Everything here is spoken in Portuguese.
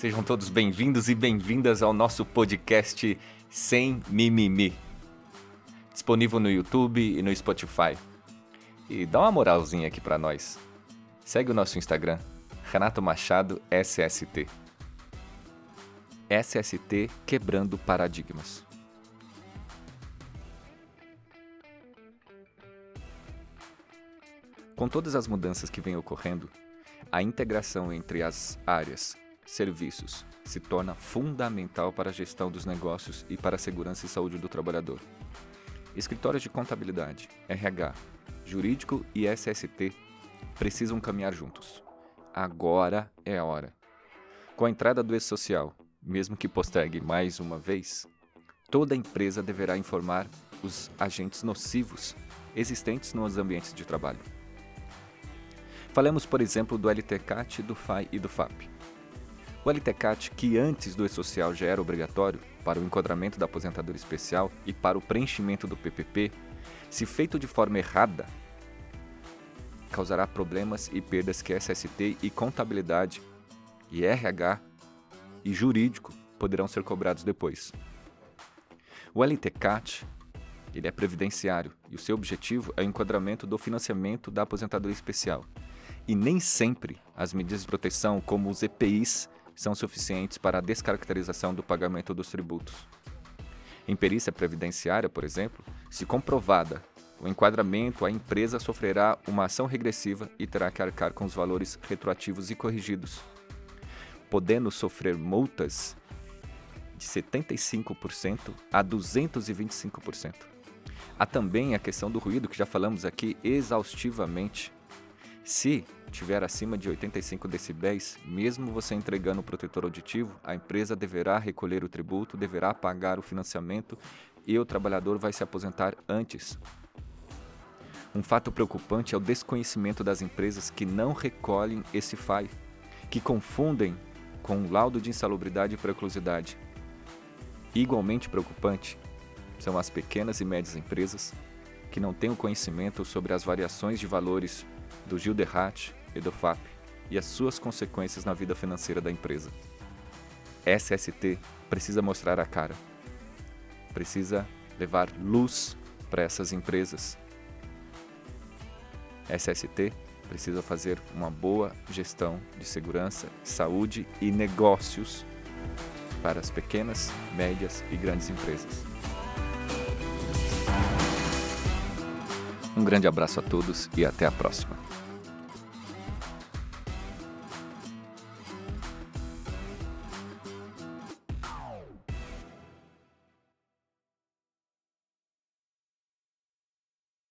Sejam todos bem-vindos e bem-vindas ao nosso podcast Sem Mimimi. Disponível no YouTube e no Spotify. E dá uma moralzinha aqui para nós. Segue o nosso Instagram, Renato Machado SST. SST Quebrando Paradigmas. Com todas as mudanças que vêm ocorrendo, a integração entre as áreas serviços se torna fundamental para a gestão dos negócios e para a segurança e saúde do trabalhador. Escritórios de contabilidade, RH, jurídico e SST precisam caminhar juntos. Agora é a hora. Com a entrada do E-Social, mesmo que postergue mais uma vez, toda empresa deverá informar os agentes nocivos existentes nos ambientes de trabalho. Falemos, por exemplo, do LTCAT, do FAI e do FAP. O LTCAT, que antes do E-Social já era obrigatório para o enquadramento da aposentadoria especial e para o preenchimento do PPP, se feito de forma errada, causará problemas e perdas que SST e contabilidade e RH e jurídico poderão ser cobrados depois. O LTCAT ele é previdenciário e o seu objetivo é o enquadramento do financiamento da aposentadoria especial. E nem sempre as medidas de proteção, como os EPIs, são suficientes para a descaracterização do pagamento dos tributos. Em perícia previdenciária, por exemplo, se comprovada o enquadramento, a empresa sofrerá uma ação regressiva e terá que arcar com os valores retroativos e corrigidos, podendo sofrer multas de 75% a 225%. Há também a questão do ruído, que já falamos aqui exaustivamente. Se tiver acima de 85 decibéis, mesmo você entregando o protetor auditivo, a empresa deverá recolher o tributo, deverá pagar o financiamento e o trabalhador vai se aposentar antes. Um fato preocupante é o desconhecimento das empresas que não recolhem esse FAI, que confundem com o laudo de insalubridade e preclusidade. Igualmente preocupante são as pequenas e médias empresas que não têm o conhecimento sobre as variações de valores do Gilderrat e do FAP e as suas consequências na vida financeira da empresa. SST precisa mostrar a cara. Precisa levar luz para essas empresas. SST precisa fazer uma boa gestão de segurança, saúde e negócios para as pequenas, médias e grandes empresas. Um grande abraço a todos e até a próxima.